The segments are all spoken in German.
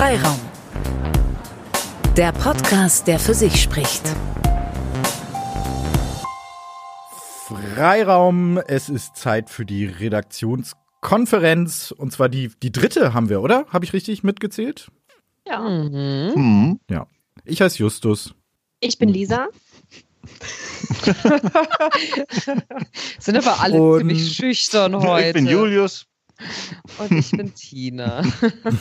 Freiraum. Der Podcast, der für sich spricht. Freiraum, es ist Zeit für die Redaktionskonferenz. Und zwar die, die dritte haben wir, oder? Habe ich richtig mitgezählt? Ja. Mhm. Ja. Ich heiße Justus. Ich bin Lisa. Sind aber alle Und- ziemlich schüchtern heute. Ich bin Julius. Und ich bin Tina.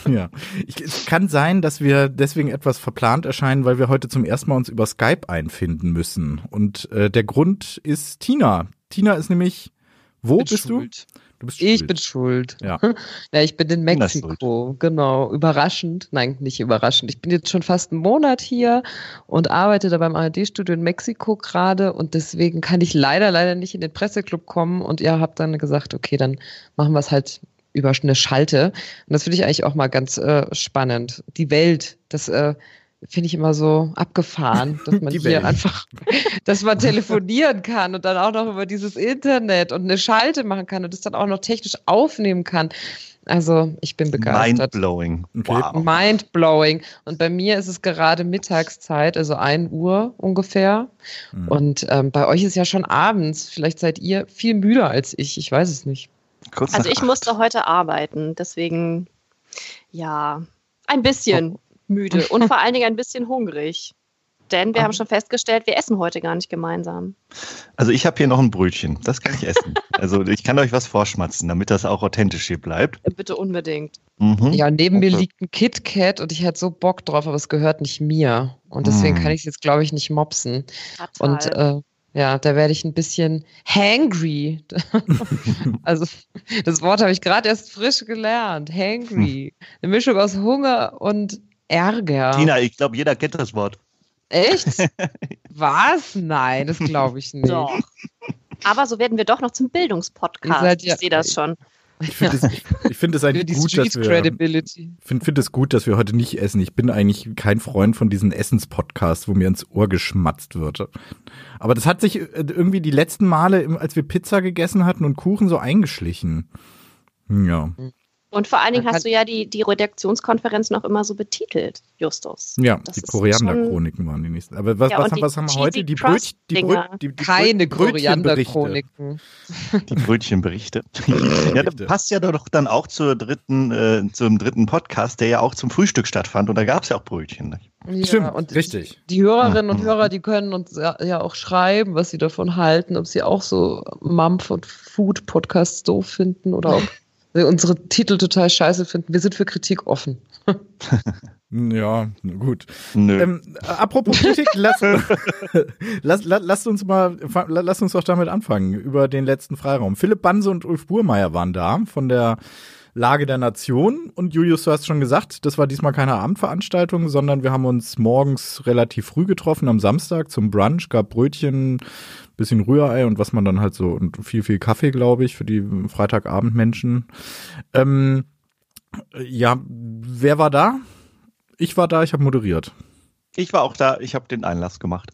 Ja. Ich, es kann sein, dass wir deswegen etwas verplant erscheinen, weil wir heute zum ersten Mal uns über Skype einfinden müssen. Und äh, der Grund ist Tina. Tina ist nämlich, wo bist schuld. du? Du bist Ich schuld. bin schuld. Ja. Ja, ich bin in Mexiko. Genau. Überraschend. Nein, nicht überraschend. Ich bin jetzt schon fast einen Monat hier und arbeite da beim ARD-Studio in Mexiko gerade und deswegen kann ich leider, leider nicht in den Presseclub kommen und ihr habt dann gesagt, okay, dann machen wir es halt über eine Schalte. Und das finde ich eigentlich auch mal ganz äh, spannend. Die Welt, das äh, finde ich immer so abgefahren, dass man Die hier Welt. einfach, dass man telefonieren kann und dann auch noch über dieses Internet und eine Schalte machen kann und das dann auch noch technisch aufnehmen kann. Also ich bin begeistert. Mindblowing. Okay. Wow. Mindblowing. Und bei mir ist es gerade Mittagszeit, also 1 Uhr ungefähr. Mhm. Und ähm, bei euch ist ja schon abends. Vielleicht seid ihr viel müder als ich. Ich weiß es nicht. Kurz Also ich acht. musste heute arbeiten, deswegen ja, ein bisschen müde und vor allen Dingen ein bisschen hungrig. Denn wir haben schon festgestellt, wir essen heute gar nicht gemeinsam. Also ich habe hier noch ein Brötchen. Das kann ich essen. Also ich kann euch was vorschmatzen, damit das auch authentisch hier bleibt. Bitte unbedingt. Mhm. Ja, neben mir Okay. liegt ein KitKat und ich hätte so Bock drauf, aber es gehört nicht mir. Und deswegen Mm. kann ich es jetzt, glaube ich, nicht mopsen. Fatal. Und äh, ja, da werde ich ein bisschen hangry. also das Wort habe ich gerade erst frisch gelernt. Hangry. Eine Mischung aus Hunger und Ärger. Tina, ich glaube, jeder kennt das Wort. Echt? Was? Nein, das glaube ich nicht. Doch. Aber so werden wir doch noch zum Bildungspodcast. ja- ich sehe das schon. Ich finde es, ich find es eigentlich gut, dass wir. Finde find es gut, dass wir heute nicht essen. Ich bin eigentlich kein Freund von diesen Essenspodcasts, wo mir ins Ohr geschmatzt wird. Aber das hat sich äh, irgendwie die letzten Male, als wir Pizza gegessen hatten und Kuchen, so eingeschlichen. Ja, Und vor allen Dingen hast du ja die, die Redaktionskonferenz noch immer so betitelt, Justus. ja, Das die Koriander-Chroniken waren die nächsten. Aber was, Ja, was, haben, was haben wir heute? Die Brötchen, die, Brö Crust-Dinger. die, die Keine. Koriander-Chroniken. Die Brötchenberichte. ja, das passt ja doch dann auch zur dritten, äh, zum dritten Podcast, der ja auch zum Frühstück stattfand. Und da gab es ja auch Brötchen. Nicht? Ja, Stimmt, und richtig. Die Hörerinnen und Hörer, die können uns ja, ja auch schreiben, was sie davon halten, ob sie auch so Mumpf- und Food-Podcasts doof finden oder ob unsere Titel total scheiße finden. Wir sind für Kritik offen. Ja, gut. Nö. Ähm, apropos Kritik, lass, lass, lass, lasst uns mal, fa- la- lasst uns doch damit anfangen, über den letzten Freiraum. Philipp Banse und Ulf Burmeier waren da von der Lage der Nation und Julius, du hast schon gesagt, das war diesmal keine Abendveranstaltung, sondern wir haben uns morgens relativ früh getroffen am Samstag zum Brunch, gab Brötchen, bisschen Rührei und was man dann halt so und viel, viel Kaffee, glaube ich, für die Freitagabendmenschen. Ähm, ja, wer war da? Ich war da, ich habe moderiert. Ich war auch da, ich habe den Einlass gemacht.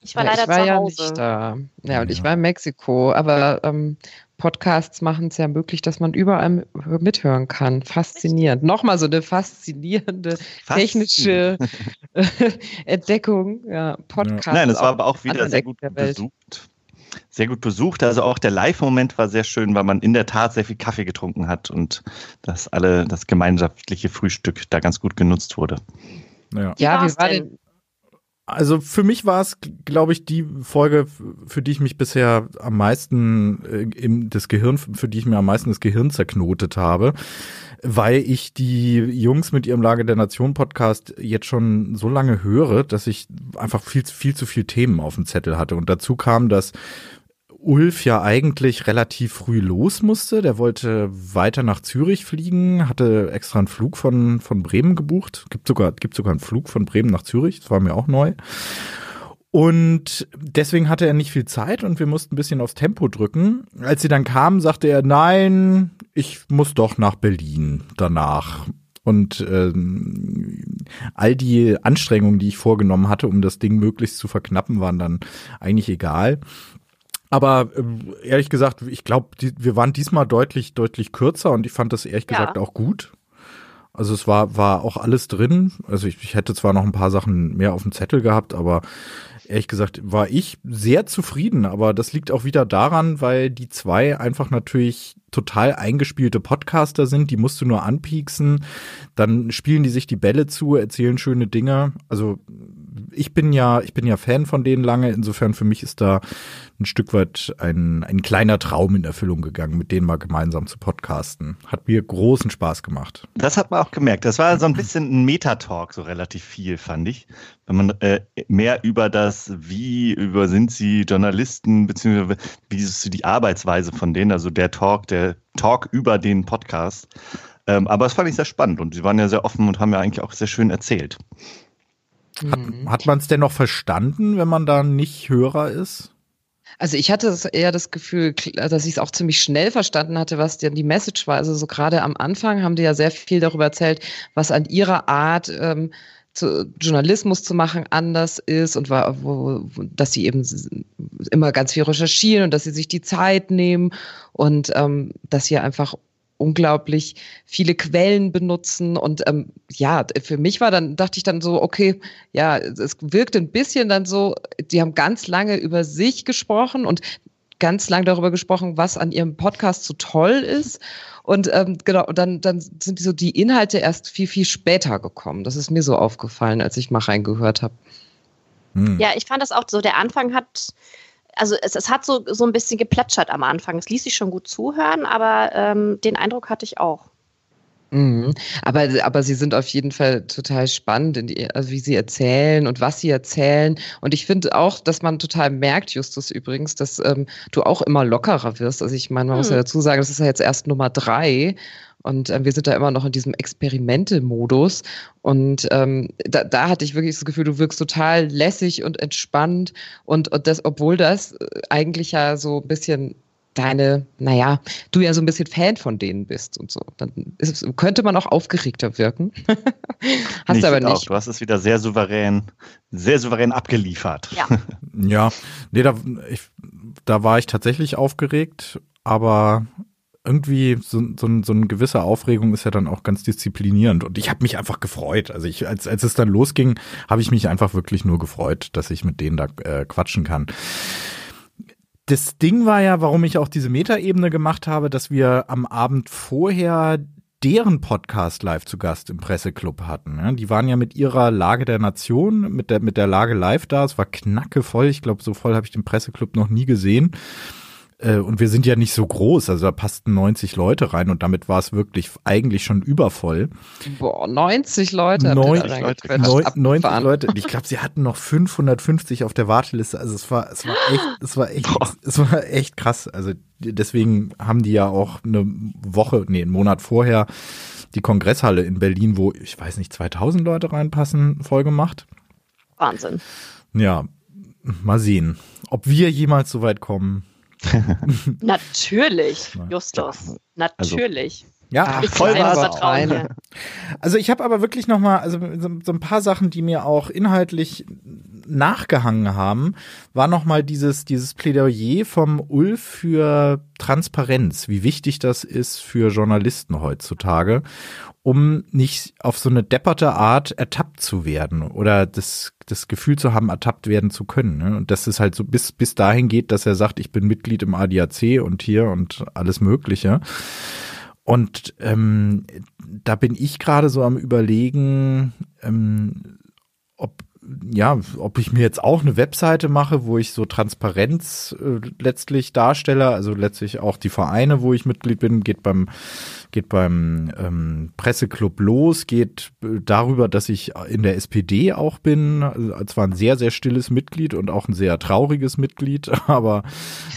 Ich war Ja, leider ich war zu ja Hause. nicht da. Ja, und ich Ja. war in Mexiko, aber ähm, Podcasts machen es ja möglich, dass man überall mithören kann. Faszinierend. Nochmal so eine faszinierende technische Entdeckung. Ja, Podcast. Nein, es war aber auch wieder sehr gut besucht. Sehr gut besucht. Also auch der Live-Moment war sehr schön, weil man in der Tat sehr viel Kaffee getrunken hat und dass alle das gemeinschaftliche Frühstück da ganz gut genutzt wurde. Ja. Ja, wie war denn? Also für mich war es, glaube ich, die Folge, für die ich mich bisher am meisten äh, im das Gehirn, für die ich mir am meisten das Gehirn zerknotet habe, weil ich die Jungs mit ihrem Lage der Nation Podcast jetzt schon so lange höre, dass ich einfach viel, viel zu viel Themen auf dem Zettel hatte. Und dazu kam, dass Ulf ja eigentlich relativ früh los musste. Der wollte weiter nach Zürich fliegen, hatte extra einen Flug von, von Bremen gebucht. Gibt sogar, gibt sogar einen Flug von Bremen nach Zürich. Das war mir auch neu. Und deswegen hatte er nicht viel Zeit und wir mussten ein bisschen aufs Tempo drücken. Als sie dann kamen, sagte er, nein, ich muss doch nach Berlin danach. Und ähm, all die Anstrengungen, die ich vorgenommen hatte, um das Ding möglichst zu verknappen, waren dann eigentlich egal. Aber ähm, ehrlich gesagt, ich glaube, wir waren diesmal deutlich, deutlich kürzer und ich fand das ehrlich Ja. gesagt auch gut. Also es war, war auch alles drin. Also ich, ich hätte zwar noch ein paar Sachen mehr auf dem Zettel gehabt, aber ehrlich gesagt war ich sehr zufrieden. Aber das liegt auch wieder daran, weil die zwei einfach natürlich total eingespielte Podcaster sind. Die musst du nur anpieksen. Dann spielen die sich die Bälle zu, erzählen schöne Dinge. Also ich bin ja, ich bin ja Fan von denen lange. Insofern für mich ist da ein Stück weit ein, ein kleiner Traum in Erfüllung gegangen, mit denen mal gemeinsam zu podcasten. Hat mir großen Spaß gemacht. Das hat man auch gemerkt. Das war so ein bisschen ein Metatalk, so relativ viel, fand ich. Wenn man äh, mehr über das, wie über sind sie Journalisten, beziehungsweise wie ist die Arbeitsweise von denen, also der Talk, der Talk über den Podcast. Ähm, aber das fand ich sehr spannend und sie waren ja sehr offen und haben ja eigentlich auch sehr schön erzählt. Hat, mhm. hat man es denn noch verstanden, wenn man da nicht Hörer ist? Also ich hatte eher das Gefühl, dass ich es auch ziemlich schnell verstanden hatte, was denn die Message war. Also so gerade am Anfang haben die ja sehr viel darüber erzählt, was an ihrer Art ähm, zu, Journalismus zu machen anders ist und war, wo, dass sie eben immer ganz viel recherchieren und dass sie sich die Zeit nehmen und ähm, dass sie einfach unglaublich viele Quellen benutzen. Und ähm, ja, für mich war dann, dachte ich dann so, okay, ja, es wirkte ein bisschen dann so, die haben ganz lange über sich gesprochen und ganz lang darüber gesprochen, was an ihrem Podcast so toll ist. Und ähm, genau, dann, dann sind so die Inhalte erst viel, viel später gekommen. Das ist mir so aufgefallen, als ich mal reingehört habe. Hm. Ja, ich fand das auch so, der Anfang hat also es, es hat so, so ein bisschen geplätschert am Anfang. Es ließ sich schon gut zuhören, aber ähm, den Eindruck hatte ich auch. Mhm. Aber, aber sie sind auf jeden Fall total spannend, in die, also wie sie erzählen und was sie erzählen. Und ich finde auch, dass man total merkt, Justus übrigens, dass ähm, du auch immer lockerer wirst. Also ich meine, man hm. muss ja dazu sagen, das ist ja jetzt erst Nummer drei. Und äh, wir sind da immer noch in diesem Experimente-Modus. Und ähm, da, da hatte ich wirklich das Gefühl, du wirkst total lässig und entspannt. Und, und das, obwohl das äh, eigentlich ja so ein bisschen deine, naja, du ja so ein bisschen Fan von denen bist und so. Dann ist, könnte man auch aufgeregter wirken. Hast nee, aber nicht. Auch. Du hast es wieder sehr souverän, sehr souverän abgeliefert. Ja. ja, nee, da, ich, da war ich tatsächlich aufgeregt, aber irgendwie so, so, so eine gewisse Aufregung ist ja dann auch ganz disziplinierend und ich habe mich einfach gefreut. Also ich, als, als es dann losging, habe ich mich einfach wirklich nur gefreut, dass ich mit denen da äh, quatschen kann. Das Ding war ja, warum ich auch diese Metaebene gemacht habe, dass wir am Abend vorher deren Podcast live zu Gast im Presseclub hatten. Die waren ja mit ihrer Lage der Nation, mit der, mit der Lage live da. Es war knacke voll. Ich glaube, so voll habe ich den Presseclub noch nie gesehen. Äh, und wir sind ja nicht so groß, also da passten 90 Leute rein und damit war es wirklich eigentlich schon übervoll. Boah, 90 Leute. 90 Leute. 90 Leute. Ich glaube, sie hatten noch 550 auf der Warteliste. Also es war, es war echt, es war echt, Boah. es war echt krass. Also deswegen haben die ja auch eine Woche, nee, einen Monat vorher die Kongresshalle in Berlin, wo ich weiß nicht 2000 Leute reinpassen, voll gemacht. Wahnsinn. Ja, mal sehen, ob wir jemals so weit kommen. Natürlich, Justus. Natürlich. Ja, ich voll Vertrauen. Also ich habe aber wirklich noch mal, also so, so, ein paar Sachen, die mir auch inhaltlich nachgehangen haben, war noch mal dieses dieses Plädoyer vom Ulf für Transparenz, wie wichtig das ist für Journalisten heutzutage um nicht auf so eine depperte Art ertappt zu werden oder das, das Gefühl zu haben, ertappt werden zu können. Ne? Und dass es halt so bis, bis dahin geht, dass er sagt, ich bin Mitglied im ADAC und hier und alles Mögliche. Und ähm, da bin ich gerade so am überlegen, ähm, ob ja, ob ich mir jetzt auch eine Webseite mache, wo ich so Transparenz äh, letztlich darstelle, also letztlich auch die Vereine, wo ich Mitglied bin, geht beim geht beim ähm, Presseclub los, geht äh, darüber, dass ich in der SPD auch bin, also zwar ein sehr sehr stilles Mitglied und auch ein sehr trauriges Mitglied, aber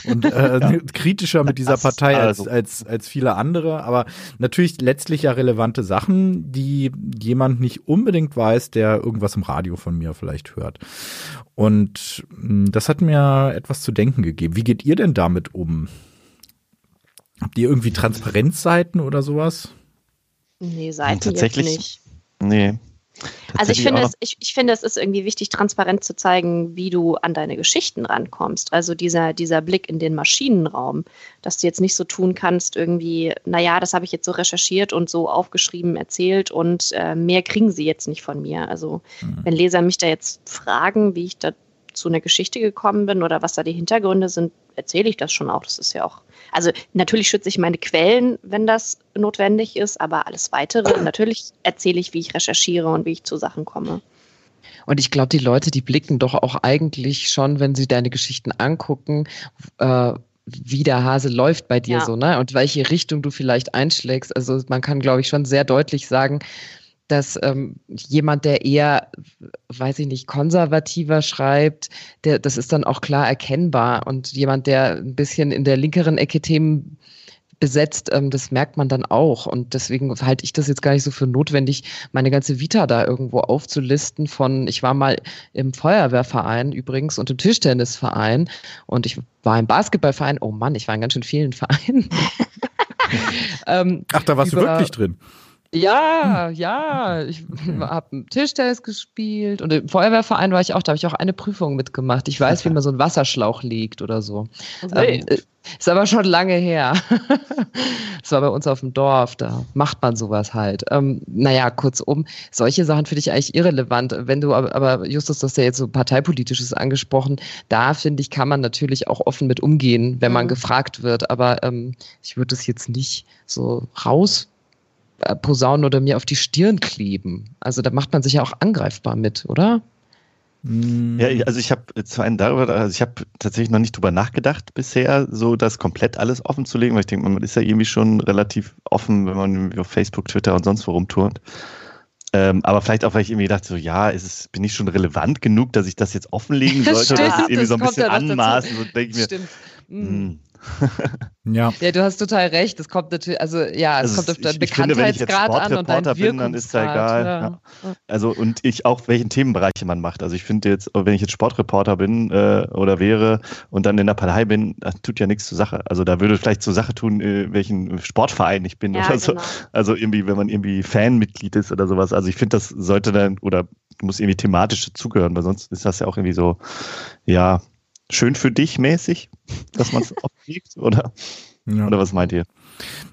und äh, ja. kritischer mit dieser Partei als, also. als als viele andere, aber natürlich letztlich ja relevante Sachen, die jemand nicht unbedingt weiß, der irgendwas im Radio von mir vielleicht hört. Und hm, das hat mir etwas zu denken gegeben. Wie geht ihr denn damit um? Habt ihr irgendwie Transparenzseiten oder sowas? Nee, Seiten tatsächlich nicht. Nee. Also ich finde, es, ich, ich finde, es ist irgendwie wichtig, transparent zu zeigen, wie du an deine Geschichten rankommst. Also dieser, dieser Blick in den Maschinenraum, dass du jetzt nicht so tun kannst, irgendwie, naja, das habe ich jetzt so recherchiert und so aufgeschrieben, erzählt und äh, mehr kriegen sie jetzt nicht von mir. Also mhm. wenn Leser mich da jetzt fragen, wie ich da zu einer Geschichte gekommen bin oder was da die Hintergründe sind, erzähle ich das schon auch. Das ist ja auch, also natürlich schütze ich meine Quellen, wenn das notwendig ist, aber alles weitere, natürlich erzähle ich, wie ich recherchiere und wie ich zu Sachen komme. Und ich glaube, die Leute, die blicken doch auch eigentlich schon, wenn sie deine Geschichten angucken, äh, wie der Hase läuft bei dir ja. so, ne? Und welche Richtung du vielleicht einschlägst. Also man kann, glaube ich, schon sehr deutlich sagen, dass ähm, jemand, der eher, weiß ich nicht, konservativer schreibt, der, das ist dann auch klar erkennbar. Und jemand, der ein bisschen in der linkeren Ecke Themen besetzt, ähm, das merkt man dann auch. Und deswegen halte ich das jetzt gar nicht so für notwendig, meine ganze Vita da irgendwo aufzulisten von, ich war mal im Feuerwehrverein übrigens und im Tischtennisverein und ich war im Basketballverein. Oh Mann, ich war in ganz schön vielen Vereinen. ähm, Ach, da warst über, du wirklich drin. Ja, ja, ich habe Tischtennis gespielt und im Feuerwehrverein war ich auch, da habe ich auch eine Prüfung mitgemacht. Ich weiß, wie man so einen Wasserschlauch legt oder so. Okay. Ähm, ist aber schon lange her. das war bei uns auf dem Dorf, da macht man sowas halt. Ähm, naja, kurzum, solche Sachen finde ich eigentlich irrelevant. Wenn du aber, Justus, das ja jetzt so parteipolitisches angesprochen, da finde ich, kann man natürlich auch offen mit umgehen, wenn man mhm. gefragt wird. Aber ähm, ich würde das jetzt nicht so raus äh, posaunen oder mir auf die Stirn kleben. Also da macht man sich ja auch angreifbar mit, oder? Mm. Ja, also ich habe zu einem darüber, also ich habe tatsächlich noch nicht drüber nachgedacht bisher, so das komplett alles offen zu legen, weil ich denke, man ist ja irgendwie schon relativ offen, wenn man auf Facebook, Twitter und sonst wo rumturnt. Ähm, aber vielleicht auch, weil ich irgendwie dachte, so ja, ist es, bin ich schon relevant genug, dass ich das jetzt offenlegen sollte? Stimmt, das ist irgendwie so ein bisschen anmaßen. So denke ich mir, Stimmt. Mh, ja. ja, du hast total recht. Es kommt natürlich, also ja, es also kommt auf deinen Bekanntheitsgrad an und deinen bin, dann ist ja egal. Ja. Ja. Also und ich auch, welchen Themenbereiche man macht. Also ich finde jetzt, wenn ich jetzt Sportreporter bin äh, oder wäre und dann in der Partei bin, das tut ja nichts zur Sache. Also da würde vielleicht zur Sache tun, äh, welchen Sportverein ich bin ja, oder so. Genau. Also irgendwie, wenn man irgendwie Fanmitglied ist oder sowas. Also ich finde, das sollte dann oder muss irgendwie thematisch dazugehören, weil sonst ist das ja auch irgendwie so, ja, schön für dich mäßig, dass man es auflegt, oder? Ja. Oder was meint ihr?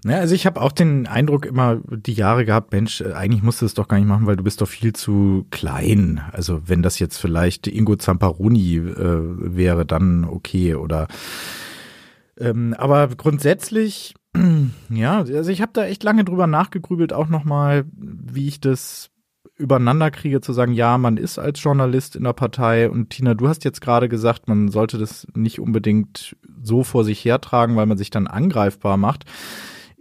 Ja, also ich habe auch den Eindruck immer die Jahre gehabt, Mensch, äh, eigentlich musst du es doch gar nicht machen, weil du bist doch viel zu klein. Also wenn das jetzt vielleicht Ingo Zamparoni äh, wäre, dann okay. Oder ähm, aber grundsätzlich, ja, also ich habe da echt lange drüber nachgegrübelt, auch nochmal, wie ich das übereinander kriege, zu sagen, ja, man ist als Journalist in der Partei. Und Tina, du hast jetzt gerade gesagt, man sollte das nicht unbedingt so vor sich hertragen, weil man sich dann angreifbar macht.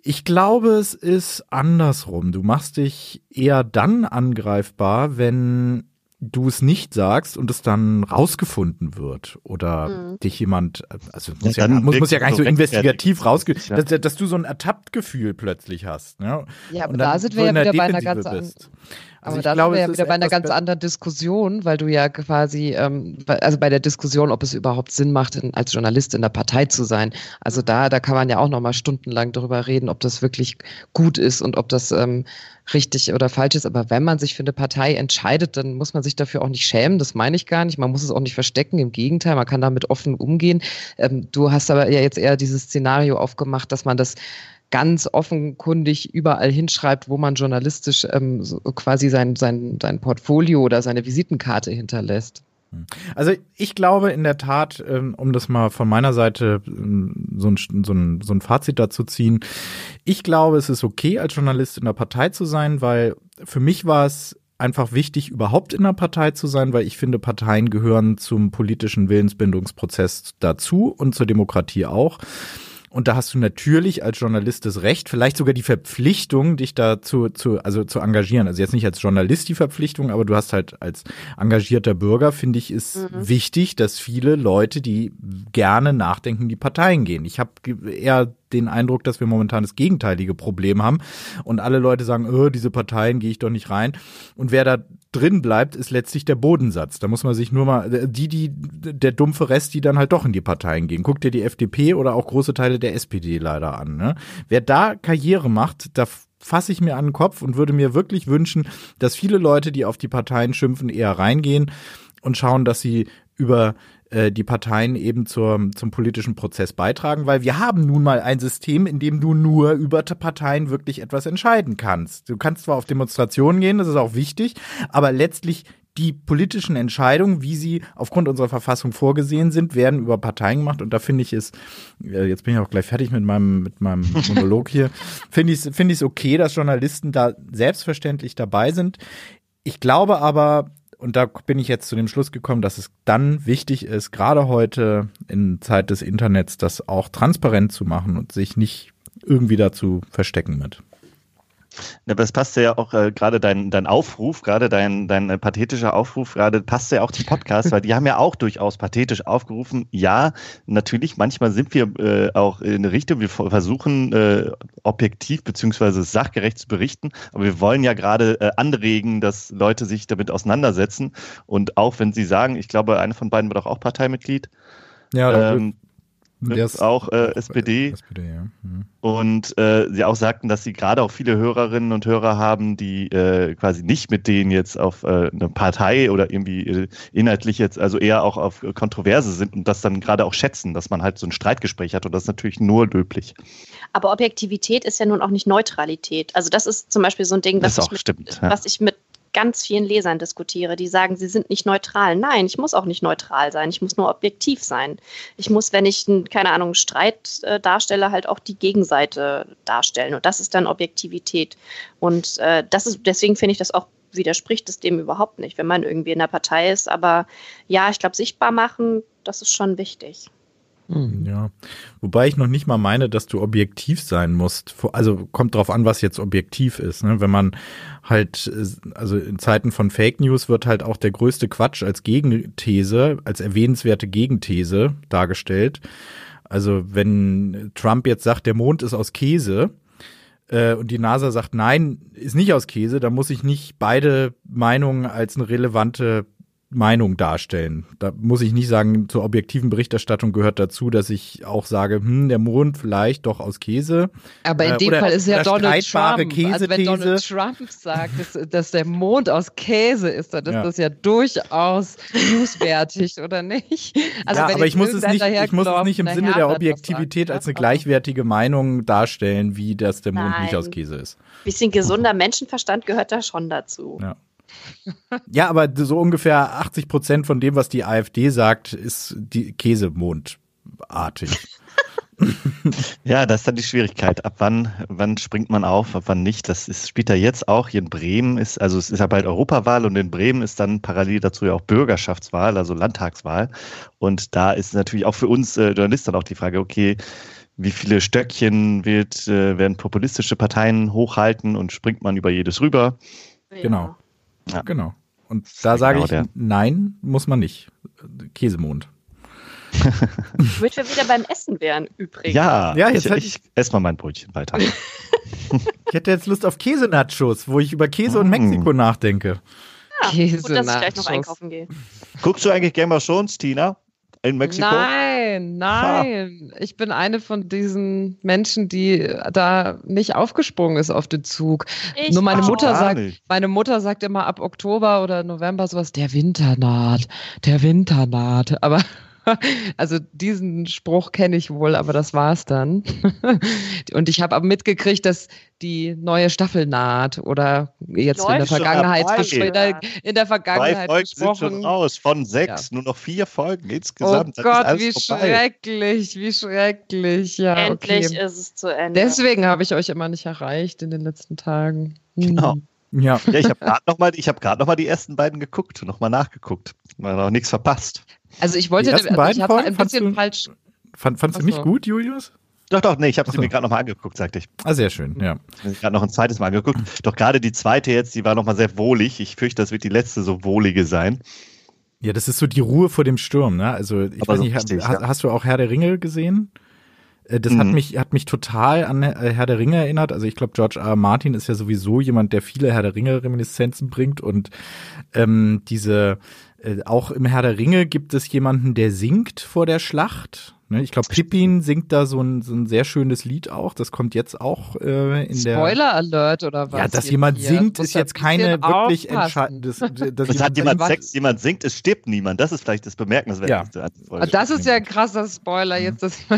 Ich glaube, es ist andersrum. Du machst dich eher dann angreifbar, wenn du es nicht sagst und es dann rausgefunden wird oder mhm. dich jemand, also muss ja, ja muss, muss ja gar nicht so investigativ rausge, ja. dass, dass, du so ein Ertappt-Gefühl plötzlich hast. Ne? Ja, aber da sind wir ja wieder bei einer ganz anderen. Also aber da glaube, sind wir ja wieder bei einer ganz anderen Diskussion, weil du ja quasi, ähm, also bei der Diskussion, ob es überhaupt Sinn macht, in, als Journalist in der Partei zu sein. Also da, da kann man ja auch noch mal stundenlang darüber reden, ob das wirklich gut ist und ob das ähm, richtig oder falsch ist. Aber wenn man sich für eine Partei entscheidet, dann muss man sich dafür auch nicht schämen. Das meine ich gar nicht. Man muss es auch nicht verstecken. Im Gegenteil, man kann damit offen umgehen. Ähm, du hast aber ja jetzt eher dieses Szenario aufgemacht, dass man das ganz offenkundig überall hinschreibt, wo man journalistisch ähm, so quasi sein, sein, sein Portfolio oder seine Visitenkarte hinterlässt. Also ich glaube in der Tat, ähm, um das mal von meiner Seite ähm, so ein, so, ein, so ein Fazit dazu ziehen, ich glaube, es ist okay, als Journalist in der Partei zu sein, weil für mich war es einfach wichtig, überhaupt in der Partei zu sein, weil ich finde, Parteien gehören zum politischen Willensbindungsprozess dazu und zur Demokratie auch. Und da hast du natürlich als Journalist das Recht, vielleicht sogar die Verpflichtung, dich dazu zu, also zu engagieren. Also jetzt nicht als Journalist die Verpflichtung, aber du hast halt als engagierter Bürger, finde ich, ist mhm. wichtig, dass viele Leute, die gerne nachdenken, die Parteien gehen. Ich habe eher den Eindruck, dass wir momentan das gegenteilige Problem haben und alle Leute sagen, oh, diese Parteien gehe ich doch nicht rein. Und wer da drin bleibt, ist letztlich der Bodensatz. Da muss man sich nur mal, die, die, der dumpfe Rest, die dann halt doch in die Parteien gehen. Guck dir die FDP oder auch große Teile der SPD leider an. Ne? Wer da Karriere macht, da fasse ich mir an den Kopf und würde mir wirklich wünschen, dass viele Leute, die auf die Parteien schimpfen, eher reingehen und schauen, dass sie über äh, die Parteien eben zur, zum politischen Prozess beitragen, weil wir haben nun mal ein System, in dem du nur über Parteien wirklich etwas entscheiden kannst. Du kannst zwar auf Demonstrationen gehen, das ist auch wichtig, aber letztlich die politischen Entscheidungen, wie sie aufgrund unserer Verfassung vorgesehen sind, werden über Parteien gemacht. Und da finde ich es, äh, jetzt bin ich auch gleich fertig mit meinem, mit meinem Monolog hier, finde ich es finde ich es okay, dass Journalisten da selbstverständlich dabei sind. Ich glaube aber, und da bin ich jetzt zu dem Schluss gekommen, dass es dann wichtig ist, gerade heute in Zeit des Internets, das auch transparent zu machen und sich nicht irgendwie dazu verstecken mit. Aber das passt ja auch äh, gerade dein, dein Aufruf, gerade dein, dein äh, pathetischer Aufruf, gerade passt ja auch zum Podcast, weil die haben ja auch durchaus pathetisch aufgerufen. Ja, natürlich, manchmal sind wir äh, auch in eine Richtung, wir versuchen äh, objektiv beziehungsweise sachgerecht zu berichten, aber wir wollen ja gerade äh, anregen, dass Leute sich damit auseinandersetzen. Und auch wenn sie sagen, ich glaube, eine von beiden war doch auch Parteimitglied. Ja, ähm, der ist auch äh, SPD. SPD ja. mhm. Und äh, sie auch sagten, dass sie gerade auch viele Hörerinnen und Hörer haben, die äh, quasi nicht mit denen jetzt auf äh, eine Partei oder irgendwie äh, inhaltlich jetzt, also eher auch auf Kontroverse sind und das dann gerade auch schätzen, dass man halt so ein Streitgespräch hat und das ist natürlich nur löblich. Aber Objektivität ist ja nun auch nicht Neutralität. Also das ist zum Beispiel so ein Ding, was, ich mit, stimmt, ja. was ich mit ganz vielen Lesern diskutiere, die sagen, sie sind nicht neutral. Nein, ich muss auch nicht neutral sein. Ich muss nur objektiv sein. Ich muss, wenn ich, keine Ahnung, Streit äh, darstelle, halt auch die Gegenseite darstellen. Und das ist dann Objektivität. Und äh, das ist, deswegen finde ich das auch widerspricht es dem überhaupt nicht, wenn man irgendwie in der Partei ist. Aber ja, ich glaube, sichtbar machen, das ist schon wichtig. Hm. Ja, wobei ich noch nicht mal meine, dass du objektiv sein musst. Also kommt drauf an, was jetzt objektiv ist. Ne? Wenn man halt, also in Zeiten von Fake News wird halt auch der größte Quatsch als Gegenthese, als erwähnenswerte Gegenthese dargestellt. Also wenn Trump jetzt sagt, der Mond ist aus Käse, äh, und die NASA sagt, nein, ist nicht aus Käse, dann muss ich nicht beide Meinungen als eine relevante Meinung darstellen. Da muss ich nicht sagen, zur objektiven Berichterstattung gehört dazu, dass ich auch sage, hm, der Mond vielleicht doch aus Käse. Aber in äh, dem oder, Fall ist ja Donald Trump. Also wenn Donald Trump sagt, dass, dass, der Mond aus Käse ist, dann ist ja. das ja durchaus newswertig, oder nicht? Also ja, aber ich muss, es nicht, ich muss es nicht im Sinne der Objektivität als eine gleichwertige Meinung darstellen, wie dass der Mond Nein. nicht aus Käse ist. Bisschen gesunder Menschenverstand gehört da schon dazu. Ja. Ja, aber so ungefähr 80 Prozent von dem, was die AfD sagt, ist die Käsemondartig. ja, das ist dann die Schwierigkeit. Ab wann, wann springt man auf, ab wann nicht? Das ist, spielt da jetzt auch. Hier in Bremen ist, also es ist ja bald Europawahl und in Bremen ist dann parallel dazu ja auch Bürgerschaftswahl, also Landtagswahl. Und da ist natürlich auch für uns äh, Journalisten auch die Frage, okay, wie viele Stöckchen wird, äh, werden populistische Parteien hochhalten und springt man über jedes rüber? Ja. Genau. Ja. Genau. Und da sage genau ich, der. nein, muss man nicht. Käsemond. Damit wir wieder beim Essen wären, übrigens. Ja, ja jetzt ich, ich, ich esse mal mein Brötchen weiter. ich hätte jetzt Lust auf Käsenachos, wo ich über Käse mm. und Mexiko nachdenke. Ja, Käse gut, dass ich gleich noch einkaufen gehe. Guckst du eigentlich Game of Thrones, Tina? In Mexiko? Nein, nein. Ha. Ich bin eine von diesen Menschen, die da nicht aufgesprungen ist auf den Zug. Ich Nur meine Mutter sagt, meine Mutter sagt immer ab Oktober oder November sowas, der Winter naht, der Winter naht. Aber Also diesen Spruch kenne ich wohl, aber das war's dann. Und ich habe aber mitgekriegt, dass die neue Staffel naht oder jetzt in der Vergangenheit in der, in der Vergangenheit Drei Folgen gesprochen. sind schon raus von sechs, ja. nur noch vier Folgen insgesamt. Oh Gott, wie vorbei. schrecklich, wie schrecklich. Ja, Endlich okay. ist es zu Ende. Deswegen habe ich euch immer nicht erreicht in den letzten Tagen. Hm. Genau. Ja. ja, ich habe gerade noch mal, ich habe gerade noch mal die ersten beiden geguckt, noch mal nachgeguckt, mal noch nichts verpasst. Also ich wollte, also ich hatte ein bisschen du, falsch. Fand, fandst du nicht gut, Julius? Doch, doch, nee, ich habe sie mir gerade nochmal angeguckt, sagte ich. Ah, sehr schön, ja. Ich habe gerade noch ein zweites Mal angeguckt. Doch gerade die zweite jetzt, die war nochmal sehr wohlig. Ich fürchte, das wird die letzte so wohlige sein. Ja, das ist so die Ruhe vor dem Sturm, ne? Also, ich Aber weiß so nicht, richtig, hast, ja. hast, du auch Herr der Ringe gesehen? Äh, das mhm. hat mich, hat mich total an äh, Herr der Ringe erinnert. Also ich glaube, George R. R. Martin ist ja sowieso jemand, der viele Herr der Ringe Reminiszenzen bringt und ähm, diese äh, auch im Herr der Ringe gibt es jemanden, der singt vor der Schlacht. Ne? Ich glaube, Pippin singt da so ein, so ein sehr schönes Lied auch. Das kommt jetzt auch äh, in der. Spoiler Alert oder was? Ja, dass jemand hier? singt, Muss ist jetzt keine wirklich entscheidende. Das hat jemand Sex, jemand singt, es stirbt niemand. Das ist vielleicht das Bemerkenswerteste. an Folge. Ah, Das ist ja ein krasser Spoiler jetzt. Das,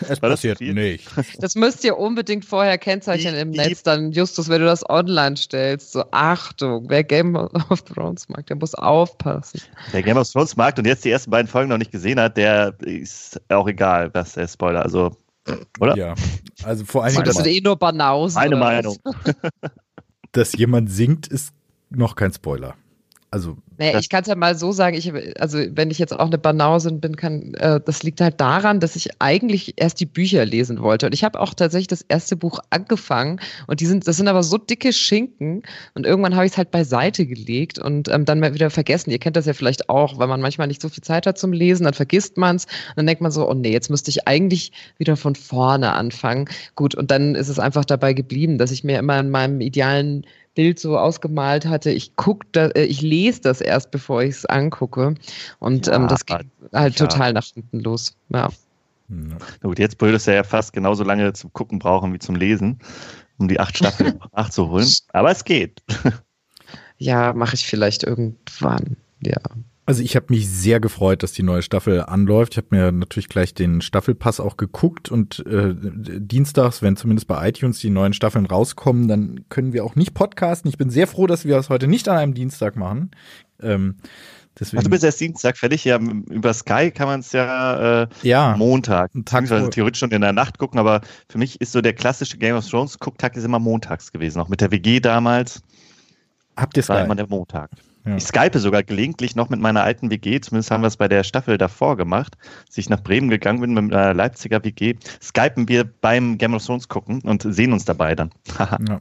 Es das passiert nicht. das müsst ihr unbedingt vorher kennzeichnen im Netz, dann Justus, wenn du das online stellst. So, Achtung, wer Game of Thrones mag, der muss aufpassen. Wer Game of Thrones mag und jetzt die ersten beiden Folgen noch nicht gesehen hat, der ist auch egal, was der Spoiler. Also, oder? Ja. Also vor allen Dingen, Das sind eh nur Banausen. Meine? Meinung. dass jemand singt, ist noch kein Spoiler. Also Das- ich kann es ja mal so sagen, ich, also wenn ich jetzt auch eine Banausin bin, kann, äh, das liegt halt daran, dass ich eigentlich erst die Bücher lesen wollte. Und ich habe auch tatsächlich das erste Buch angefangen und die sind, das sind aber so dicke Schinken und irgendwann habe ich es halt beiseite gelegt und ähm, dann mal wieder vergessen. Ihr kennt das ja vielleicht auch, weil man manchmal nicht so viel Zeit hat zum Lesen, dann vergisst man es und dann denkt man so, oh nee, jetzt müsste ich eigentlich wieder von vorne anfangen. Gut, und dann ist es einfach dabei geblieben, dass ich mir immer in meinem idealen Bild so ausgemalt hatte, ich guck da, äh, ich lese das erst, bevor ich es angucke. Und Ja, ähm, das ging halt ja. total nach hinten los. Ja. Na Gut, jetzt würdest du ja fast genauso lange zum Gucken brauchen wie zum Lesen, um die acht Staffeln noch nachzuholen. Aber es geht. Ja, mache ich vielleicht irgendwann. Ja. Also ich habe mich sehr gefreut, dass die neue Staffel anläuft. Ich habe mir natürlich gleich den Staffelpass auch geguckt und äh, dienstags, wenn zumindest bei iTunes die neuen Staffeln rauskommen, dann können wir auch nicht podcasten. Ich bin sehr froh, dass wir das heute nicht an einem Dienstag machen. Ähm, deswegen, Ach, du bist erst Dienstag fertig. Ja, über Sky kann man es ja äh, ja, Montag, Tag beziehungsweise theoretisch schon in der Nacht gucken, aber für mich ist so der klassische Game of Thrones Gucktag ist immer montags gewesen. Auch mit der WG damals habt ihr war immer Sky? der Montag. Ja. Ich skype sogar gelegentlich noch mit meiner alten WG, zumindest haben wir es bei der Staffel davor gemacht, als ich nach Bremen gegangen bin mit einer Leipziger WG, skypen wir beim Game of Thrones gucken und sehen uns dabei dann. Ja.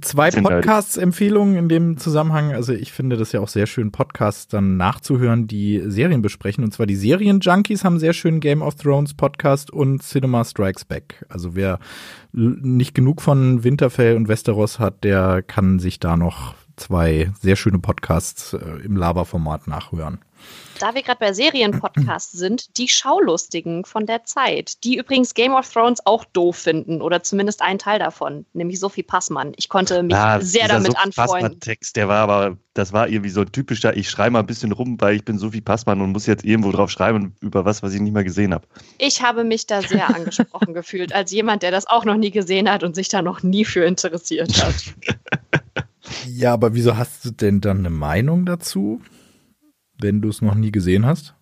Zwei Podcast-Empfehlungen in dem Zusammenhang. Also ich finde das ja auch sehr schön, Podcasts dann nachzuhören, die Serien besprechen. Und zwar die Serien-Junkies haben sehr schönen Game of Thrones Podcast und Cinema Strikes Back. Also wer nicht genug von Winterfell und Westeros hat, der kann sich da noch zwei sehr schöne Podcasts äh, im Laberformat nachhören. Da wir gerade bei Serienpodcasts sind, die Schaulustigen von der Zeit, die übrigens Game of Thrones auch doof finden oder zumindest einen Teil davon, nämlich Sophie Passmann. Ich konnte mich Ja, sehr damit Sophie anfreunden. Passmann-Text, der war aber, das war irgendwie so ein typischer, ich schreibe mal ein bisschen rum, weil ich bin Sophie Passmann und muss jetzt irgendwo drauf schreiben über was, was ich nicht mehr gesehen habe. Ich habe mich da sehr angesprochen gefühlt, als jemand, der das auch noch nie gesehen hat und sich da noch nie für interessiert hat. Ja, aber wieso hast du denn dann eine Meinung dazu, wenn du es noch nie gesehen hast?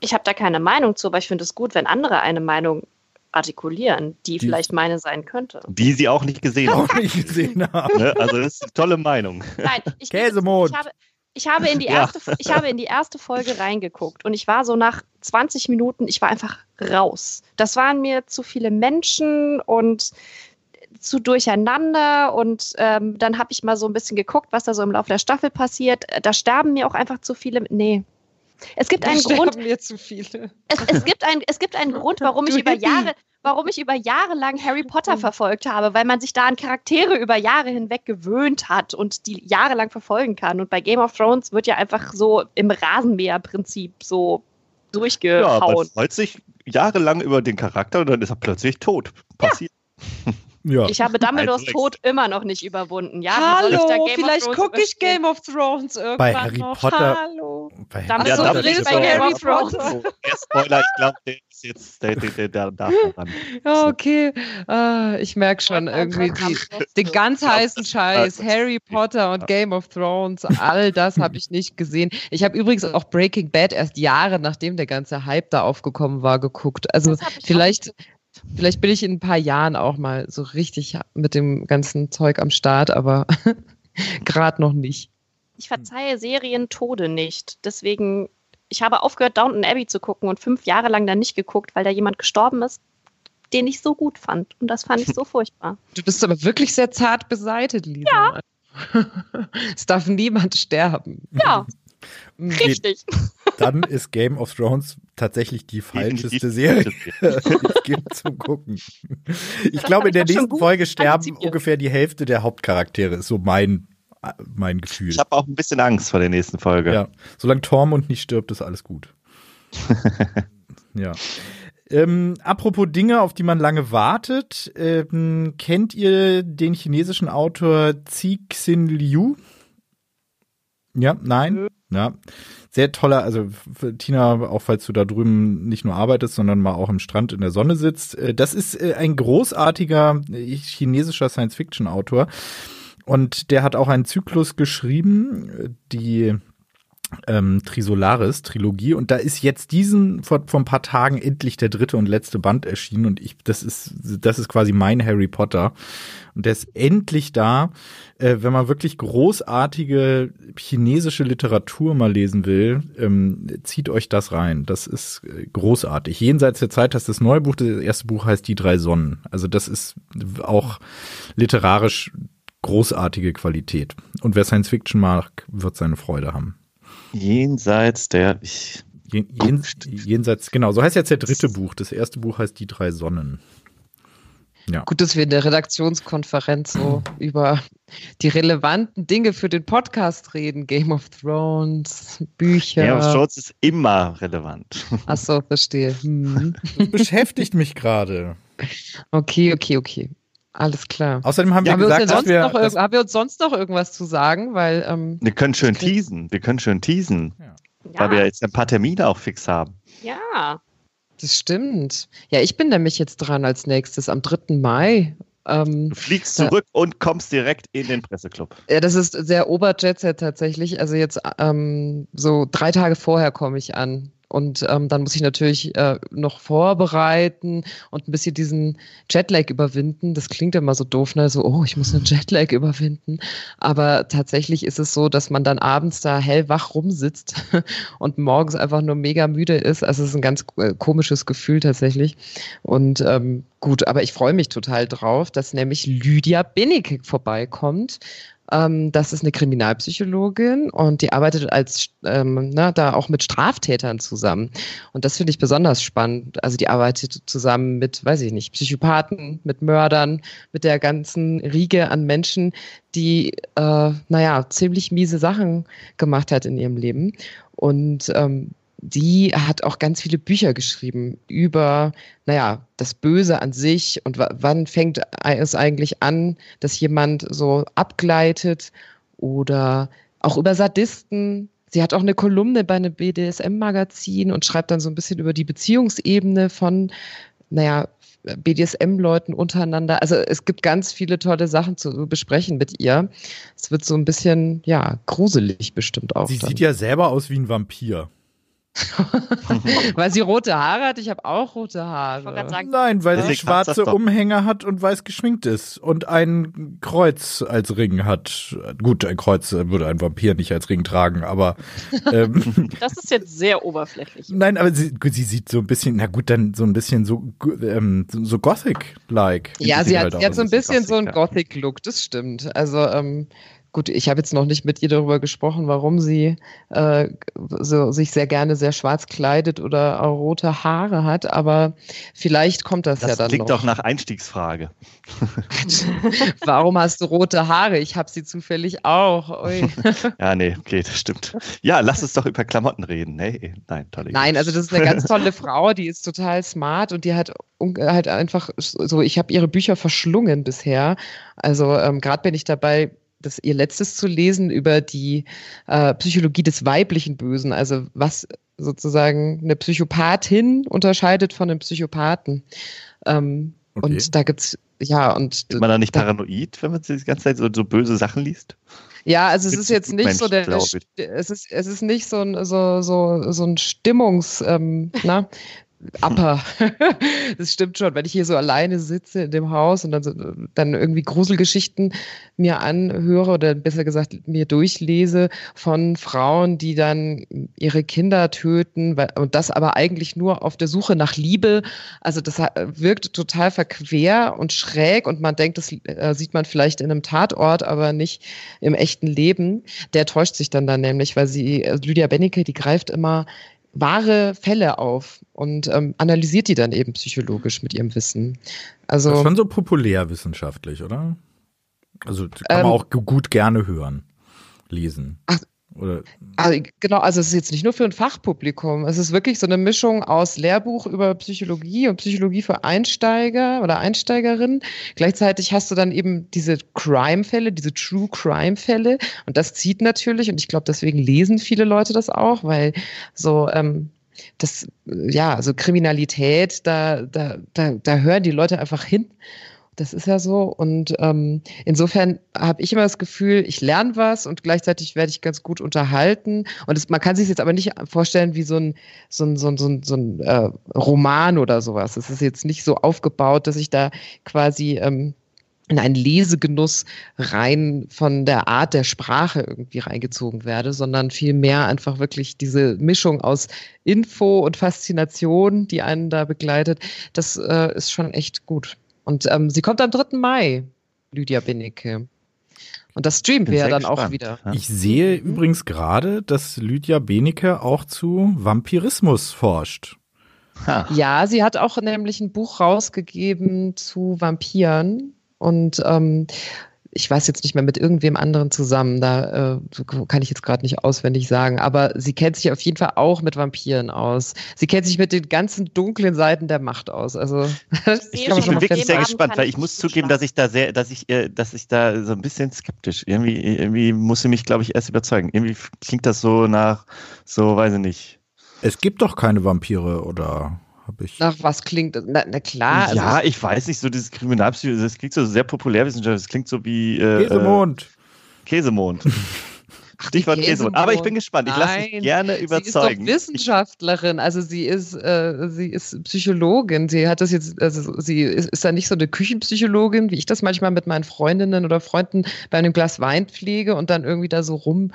Ich habe da keine Meinung zu, aber ich finde es gut, wenn andere eine Meinung artikulieren, die, Die- vielleicht meine sein könnte. Die sie auch nicht gesehen haben. Auch nicht gesehen haben. Ne? Also das ist eine tolle Meinung. Nein, ich, Käsemond. ich, habe, ich, habe in die Ja. erste, ich habe in die erste Folge reingeguckt und ich war so nach 20 Minuten, ich war einfach raus. Das waren mir zu viele Menschen und zu durcheinander und ähm, dann habe ich mal so ein bisschen geguckt, was da so im Laufe der Staffel passiert. Da sterben mir auch einfach zu viele. Nee. Es gibt einen Da Grund, sterben mir zu viele. es, es, gibt ein, es gibt einen Grund, warum ich über. Jahre, warum ich über Jahre lang Harry Potter verfolgt habe, weil man sich da an Charaktere über Jahre hinweg gewöhnt hat und die jahrelang verfolgen kann. Und bei Game of Thrones wird ja einfach so im Rasenmäher-Prinzip so Ja, man durchgehauen. freut sich jahrelang über den Charakter und dann ist er plötzlich tot. Passiert. Ja. Ich habe Dumbledores Tod immer noch nicht überwunden. Ja, wie soll ich da Hallo, Game vielleicht gucke ich? Game of Thrones irgendwann Bei Harry noch. Potter- Hallo. Bei so, Ja, du redest bei Harry. Potter. Der Spoiler, ich glaube, der ist jetzt, der, der, der, der darf ran. Ja, okay. Ah, ich merke schon irgendwie die, den ganz heißen Scheiß, Harry Potter und Game of Thrones, all das habe ich nicht gesehen. Ich habe übrigens auch Breaking Bad erst Jahre nachdem der ganze Hype da aufgekommen war geguckt. Also auch vielleicht, vielleicht bin ich in ein paar Jahren auch mal so richtig mit dem ganzen Zeug am Start, aber gerade noch nicht. Ich verzeihe Serien Tode nicht. Deswegen, ich habe aufgehört, Downton Abbey zu gucken und fünf Jahre lang dann nicht geguckt, weil da jemand gestorben ist, den ich so gut fand. Und das fand ich so furchtbar. Du bist aber wirklich sehr zart beseitet, Lisa. Ja. es darf niemand sterben. Ja. Richtig. Dann ist Game of Thrones tatsächlich die falscheste. Serie, die es gibt zum Gucken. Ich glaube, in der nächsten Folge sterben ungefähr die Hälfte der Hauptcharaktere, ist so mein, mein Gefühl. Ich habe auch ein bisschen Angst vor der nächsten Folge. Ja, solange Tormund nicht stirbt, ist alles gut. Ja. Ähm, apropos Dinge, auf die man lange wartet, ähm, kennt ihr den chinesischen Autor Cixin Liu? Ja, nein? Ja. Sehr toller, also Tina, auch falls du da drüben nicht nur arbeitest, sondern mal auch im Strand in der Sonne sitzt. Äh, das ist äh, ein großartiger äh, chinesischer Science-Fiction-Autor. Und der hat auch einen Zyklus geschrieben, die ähm, Trisolaris Trilogie. Und da ist jetzt diesen vor, vor ein paar Tagen endlich der dritte und letzte Band erschienen. Und ich das ist das ist quasi mein Harry Potter. Und der ist endlich da. Äh, wenn man wirklich großartige chinesische Literatur mal lesen will ähm, zieht euch das rein. Das ist äh, großartig. Jenseits der Zeit heißt das neue Buch. Das erste Buch heißt die drei Sonnen. Also das ist auch literarisch großartige Qualität. Und wer Science Fiction mag wird seine Freude haben Jenseits der. Ich, Jen, jen, jenseits, genau, so heißt jetzt der dritte Buch. Das erste Buch heißt Die drei Sonnen. Ja. Gut, dass wir in der Redaktionskonferenz so über die relevanten Dinge für den Podcast reden. Game of Thrones, Bücher. Game of Thrones ist immer relevant. Ach so, verstehe. Hm. beschäftigt mich gerade. Okay, okay, okay. Alles klar. Außerdem haben ja, wir gesagt, wir, wir noch, haben wir uns sonst noch irgendwas zu sagen? Weil, ähm, wir können schön teasen. Wir können schön teasen. Ja. Weil wir jetzt ein paar Termine auch fix haben. Ja. Das stimmt. Ja, ich bin nämlich jetzt dran als nächstes am 3. Mai. Ähm, du fliegst zurück da, und kommst direkt in den Presseclub. Ja, das ist sehr Oberjetset tatsächlich. Also jetzt ähm, so drei Tage vorher komme ich an. Und ähm, dann muss ich natürlich äh, noch vorbereiten und ein bisschen diesen Jetlag überwinden. Das klingt immer so doof, ne? So, oh, ich muss einen Jetlag überwinden. Aber tatsächlich ist es so, dass man dann abends da hellwach rumsitzt und morgens einfach nur mega müde ist. Also es ist ein ganz äh, komisches Gefühl tatsächlich. Und ähm, gut, aber ich freue mich total drauf, dass nämlich Lydia Benecke vorbeikommt ähm, das ist eine Kriminalpsychologin und die arbeitet als ähm, na, da auch mit Straftätern zusammen. Und das finde ich besonders spannend. Also die arbeitet zusammen mit, weiß ich nicht, Psychopathen, mit Mördern, mit der ganzen Riege an Menschen, die, äh, naja, ziemlich miese Sachen gemacht hat in ihrem Leben. Und ähm, die hat auch ganz viele Bücher geschrieben über, naja, das Böse an sich und wann fängt es eigentlich an, dass jemand so abgleitet oder auch über Sadisten. Sie hat auch eine Kolumne bei einem BDSM-Magazin und schreibt dann so ein bisschen über die Beziehungsebene von, naja, BDSM-Leuten untereinander. Also es gibt ganz viele tolle Sachen zu besprechen mit ihr. Es wird so ein bisschen, ja, gruselig bestimmt auch. Sie dann. sieht ja selber aus wie ein Vampir. weil sie rote Haare hat? Ich habe auch rote Haare. Sagen, Nein, weil sie schwarze Umhänge hat und weiß geschminkt ist und ein Kreuz als Ring hat. Gut, ein Kreuz würde ein Vampir nicht als Ring tragen, aber ähm, das ist jetzt sehr oberflächlich. Nein, aber sie, sie sieht so ein bisschen, na gut, dann so ein bisschen so ähm, so Gothic-like. Ja, sie hat, halt sie hat so ein bisschen Gothic, so ein Gothic-Look, das stimmt. Also ähm, Gut, ich habe jetzt noch nicht mit ihr darüber gesprochen, warum sie äh, so, sich sehr gerne sehr schwarz kleidet oder rote Haare hat, aber vielleicht kommt das, das ja dann klingt noch. doch nach Einstiegsfrage. warum hast du rote Haare? Ich habe sie zufällig auch. Ui. ja, nee, okay, das stimmt. Ja, lass uns doch über Klamotten reden. Nee, nein, tolle Nein, also das ist eine ganz tolle Frau, die ist total smart und die hat halt einfach so, ich habe ihre Bücher verschlungen bisher. Also ähm, gerade bin ich dabei, das ihr letztes zu lesen über die äh, Psychologie des weiblichen Bösen, also was sozusagen eine Psychopathin unterscheidet von einem Psychopathen. Ähm, okay. Und da gibt's ja und ist man da nicht paranoid, wenn man die ganze Zeit so, so böse Sachen liest? Ja, also es ist jetzt nicht Mensch, so der, es ist es ist nicht so ein so so so ein Stimmungs ähm, na, Upper. das stimmt schon. Wenn ich hier so alleine sitze in dem Haus und dann, so, dann irgendwie Gruselgeschichten mir anhöre oder besser gesagt mir durchlese von Frauen, die dann ihre Kinder töten und das aber eigentlich nur auf der Suche nach Liebe. Also das wirkt total verquer und schräg und man denkt, das äh, sieht man vielleicht in einem Tatort, aber nicht im echten Leben. Der täuscht sich dann dann nämlich, weil sie, äh, Lydia Bennecke, die greift immer wahre Fälle auf und ähm, analysiert die dann eben psychologisch mit ihrem Wissen. Also das ist schon so populärwissenschaftlich, oder? Also kann man ähm, auch gut gerne hören, lesen. Ach, Oder? Also, genau, also es ist jetzt nicht nur für ein Fachpublikum. Es ist wirklich so eine Mischung aus Lehrbuch über Psychologie und Psychologie für Einsteiger oder Einsteigerinnen. Gleichzeitig hast du dann eben diese Crime-Fälle, diese True Crime-Fälle. Und das zieht natürlich, und ich glaube, deswegen lesen viele Leute das auch, weil so ähm, das, ja, also Kriminalität, da, da, da, da hören die Leute einfach hin. Das ist ja so. Und ähm, insofern habe ich immer das Gefühl, ich lerne was und gleichzeitig werde ich ganz gut unterhalten. Und es, man kann sich jetzt aber nicht vorstellen wie so ein, so ein, so ein, so ein, so ein äh, Roman oder sowas. Es ist jetzt nicht so aufgebaut, dass ich da quasi ähm, in einen Lesegenuss rein von der Art der Sprache irgendwie reingezogen werde, sondern vielmehr einfach wirklich diese Mischung aus Info und Faszination, die einen da begleitet, das äh, ist schon echt gut. Und ähm, sie kommt am 3. Mai, Lydia Benecke. Und das streamen wir ja dann gespannt. auch wieder. Ich sehe mhm. übrigens gerade, dass Lydia Benecke auch zu Vampirismus forscht. Ha. Ja, sie hat auch nämlich ein Buch rausgegeben zu Vampiren. Und ähm, ich weiß jetzt nicht mehr mit irgendwem anderen zusammen, da äh, kann ich jetzt gerade nicht auswendig sagen, aber sie kennt sich auf jeden Fall auch mit Vampiren aus. Sie kennt sich mit den ganzen dunklen Seiten der Macht aus. Also ich, ich bin wirklich sehr gespannt, weil ich muss zugeben, dass ich da sehr, dass ich, äh, dass ich da so ein bisschen skeptisch. Irgendwie, irgendwie muss sie mich, glaube ich, erst überzeugen. Irgendwie klingt das so nach, so weiß ich nicht. Es gibt doch keine Vampire oder habe ich. Nach was klingt Na, na klar. Ja, also ich weiß nicht, so dieses Kriminalpsychologie, das klingt so sehr populärwissenschaftlich, das klingt so wie. Äh, Käsemond. Käsemond. Stichwort Käsemond. Aber ich bin gespannt. Ich lasse mich gerne überzeugen. Sie ist doch Wissenschaftlerin. Also sie ist, äh, sie ist Psychologin. Sie hat das jetzt, also sie ist, ist da nicht so eine Küchenpsychologin, wie ich das manchmal mit meinen Freundinnen oder Freunden bei einem Glas Wein pflege und dann irgendwie da so rum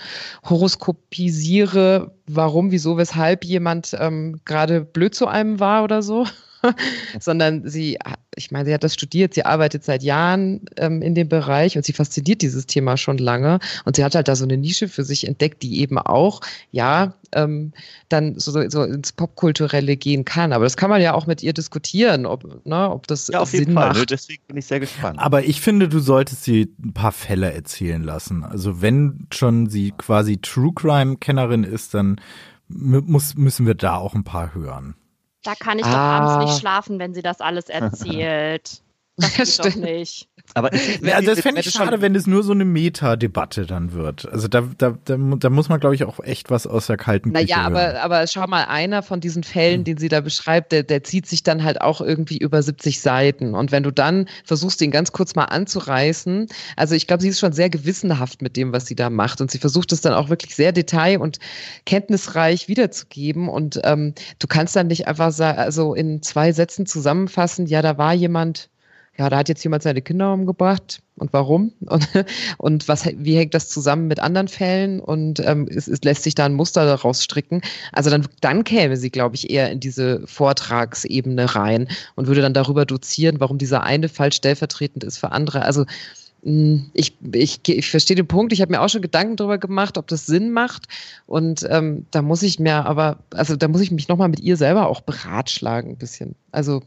horoskopisiere, warum, wieso, weshalb jemand ähm, gerade blöd zu einem war oder so. sondern sie, ich meine, sie hat das studiert, sie arbeitet seit Jahren ähm, in dem Bereich und sie fasziniert dieses Thema schon lange und sie hat halt da so eine Nische für sich entdeckt, die eben auch, ja, ähm, dann so, so ins Popkulturelle gehen kann. Aber das kann man ja auch mit ihr diskutieren, ob, ne, ob das ja, auf Sinn jeden Fall. Ne? macht. Deswegen bin ich sehr gespannt. Aber ich finde, du solltest sie ein paar Fälle erzählen lassen. Also wenn schon sie quasi True Crime Kennerin ist, dann muss, müssen wir da auch ein paar hören. Da kann ich ah. doch abends nicht schlafen, wenn sie das alles erzählt. Das, stimmt nicht. Aber ja, also das fände ich schade, wenn es nur so eine Meta-Debatte dann wird. Also da, da, da, da muss man, glaube ich, auch echt was aus der kalten Küche Naja, aber, aber schau mal, einer von diesen Fällen, hm. den sie da beschreibt, der, der zieht sich dann halt auch irgendwie über 70 Seiten. Und wenn du dann versuchst, ihn ganz kurz mal anzureißen, also ich glaube, sie ist schon sehr gewissenhaft mit dem, was sie da macht. Und sie versucht es dann auch wirklich sehr detail- und kenntnisreich wiederzugeben. Und ähm, du kannst dann nicht einfach so also in zwei Sätzen zusammenfassen, ja, da war jemand ja, da hat jetzt jemand seine Kinder umgebracht und warum und, und was, wie hängt das zusammen mit anderen Fällen und ähm, es, es lässt sich da ein Muster daraus stricken. Also dann, dann käme sie, glaube ich, eher in diese Vortragsebene rein und würde dann darüber dozieren, warum dieser eine Fall stellvertretend ist für andere. Also ich, ich, ich verstehe den Punkt. Ich habe mir auch schon Gedanken darüber gemacht, ob das Sinn macht. Und ähm, da muss ich mir aber, also da muss ich mich nochmal mit ihr selber auch beratschlagen ein bisschen. Also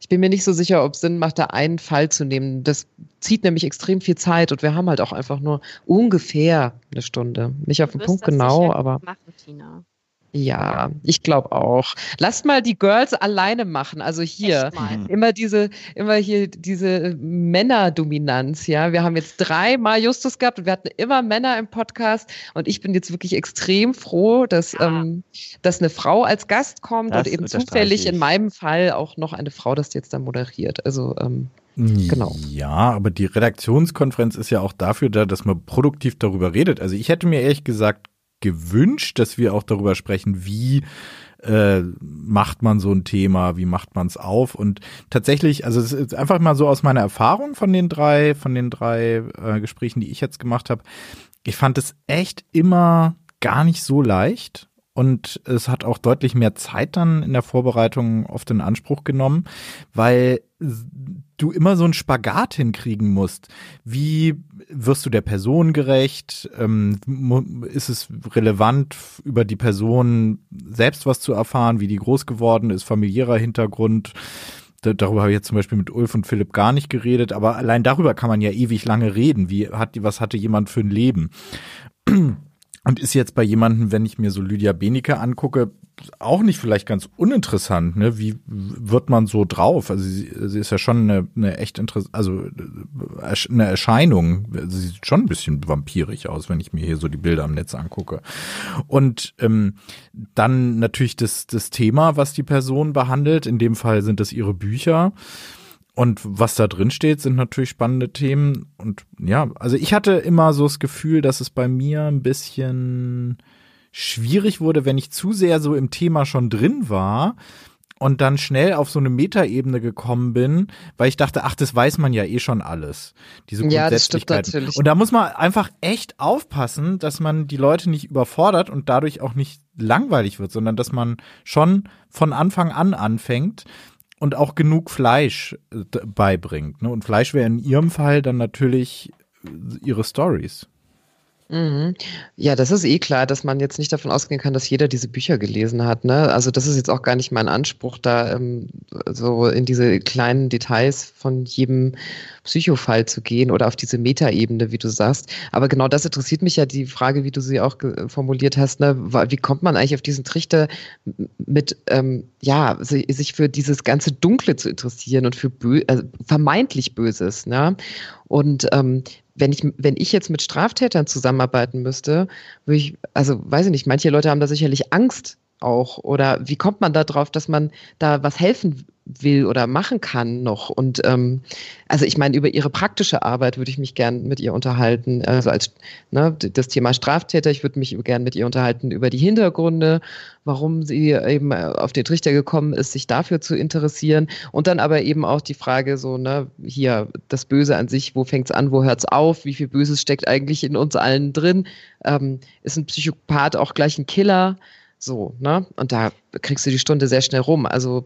ich bin mir nicht so sicher, ob es Sinn macht, da einen Fall zu nehmen. Das zieht nämlich extrem viel Zeit und wir haben halt auch einfach nur ungefähr eine Stunde. Nicht auf den Punkt genau, aber. Machen, Tina. Ja, ich glaube auch. Lasst mal die Girls alleine machen. Also hier immer diese, immer hier diese Männerdominanz. Ja, wir haben jetzt dreimal Justus gehabt und wir hatten immer Männer im Podcast. Und ich bin jetzt wirklich extrem froh, dass, ja. ähm, dass eine Frau als Gast kommt das und eben zufällig in meinem Fall auch noch eine Frau das jetzt dann moderiert. Also ähm, Genau. Ja, aber die Redaktionskonferenz ist ja auch dafür da, dass man produktiv darüber redet. Also ich hätte mir ehrlich gesagt gewünscht, dass wir auch darüber sprechen, wie äh, macht man so ein Thema, wie macht man es auf? Und tatsächlich, also es ist einfach mal so aus meiner Erfahrung von den drei, von den drei äh, Gesprächen, die ich jetzt gemacht habe, ich fand es echt immer gar nicht so leicht und es hat auch deutlich mehr Zeit dann in der Vorbereitung oft in Anspruch genommen, weil du immer so einen Spagat hinkriegen musst. Wie wirst du der Person gerecht? Ähm, ist es relevant, über die Person selbst was zu erfahren, wie die groß geworden ist, familiärer Hintergrund? darüber habe ich jetzt zum Beispiel mit Ulf und Philipp gar nicht geredet, aber allein darüber kann man ja ewig lange reden. Wie hat, was hatte jemand für ein Leben? Und ist jetzt bei jemandem, wenn ich mir so Lydia Benecke angucke, auch nicht vielleicht ganz uninteressant, ne? Wie wird man so drauf? Also sie, sie ist ja schon eine, eine echt interessante, also eine Erscheinung. Sie sieht schon ein bisschen vampirig aus, wenn ich mir hier so die Bilder am Netz angucke. Und ähm, dann natürlich das, das Thema, was die Person behandelt. In dem Fall sind das ihre Bücher. Und was da drin steht, sind natürlich spannende Themen. Und ja, also ich hatte immer so das Gefühl, dass es bei mir ein bisschen schwierig wurde, wenn ich zu sehr so im Thema schon drin war und dann schnell auf so eine Metaebene gekommen bin, weil ich dachte, ach, das weiß man ja eh schon alles. Diese ja, das stimmt natürlich. Und da muss man einfach echt aufpassen, dass man die Leute nicht überfordert und dadurch auch nicht langweilig wird, sondern dass man schon von Anfang an anfängt und auch genug Fleisch äh, beibringt. Ne? Und Fleisch wäre in ihrem Fall dann natürlich äh, ihre Stories. Mhm. Ja, das ist eh klar, dass man jetzt nicht davon ausgehen kann, dass jeder diese Bücher gelesen hat. Ne? Also das ist jetzt auch gar nicht mein Anspruch, da ähm, so in diese kleinen Details von jedem Psychofall zu gehen oder auf diese Metaebene, wie du sagst. Aber genau das interessiert mich ja, die Frage, wie du sie auch formuliert hast. Ne? Wie kommt man eigentlich auf diesen Trichter mit, ähm, ja, sich für dieses ganze Dunkle zu interessieren und für bö also vermeintlich Böses. Ne? Und ähm, wenn ich, wenn ich jetzt mit Straftätern zusammenarbeiten müsste, würde ich, also weiß ich nicht, manche Leute haben da sicherlich Angst auch. Oder wie kommt man da drauf, dass man da was helfen will oder machen kann noch. Und ähm, also ich meine, über ihre praktische Arbeit würde ich mich gern mit ihr unterhalten. Also als ne, das Thema Straftäter, ich würde mich gern mit ihr unterhalten über die Hintergründe, warum sie eben auf den Trichter gekommen ist, sich dafür zu interessieren. Und dann aber eben auch die Frage, so, ne, hier, das Böse an sich, wo fängt es an, wo hört es auf, wie viel Böses steckt eigentlich in uns allen drin? Ähm, ist ein Psychopath auch gleich ein Killer? So, ne? Und da kriegst du die Stunde sehr schnell rum. Also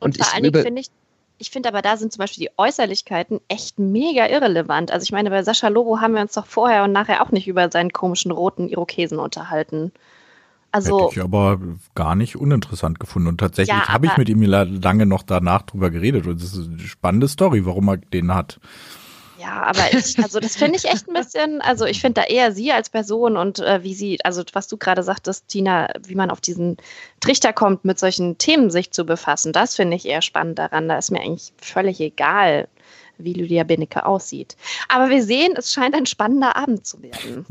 und, und vor allen Dingen finde ich, ich finde aber, da sind zum Beispiel die Äußerlichkeiten echt mega irrelevant. Also ich meine, bei Sascha Lobo haben wir uns doch vorher und nachher auch nicht über seinen komischen roten Irokesen unterhalten. Also, Hätte ich aber gar nicht uninteressant gefunden. Und tatsächlich ja, habe ich mit ihm lange noch danach drüber geredet. Und das ist eine spannende Story, warum er den hat. Ja, aber ich, also das finde ich echt ein bisschen, also ich finde da eher sie als Person und äh, wie sie, also was du gerade sagtest, Tina, wie man auf diesen Trichter kommt, mit solchen Themen sich zu befassen, das finde ich eher spannend daran. Da ist mir eigentlich völlig egal, wie Lydia Benecke aussieht. Aber wir sehen, es scheint ein spannender Abend zu werden.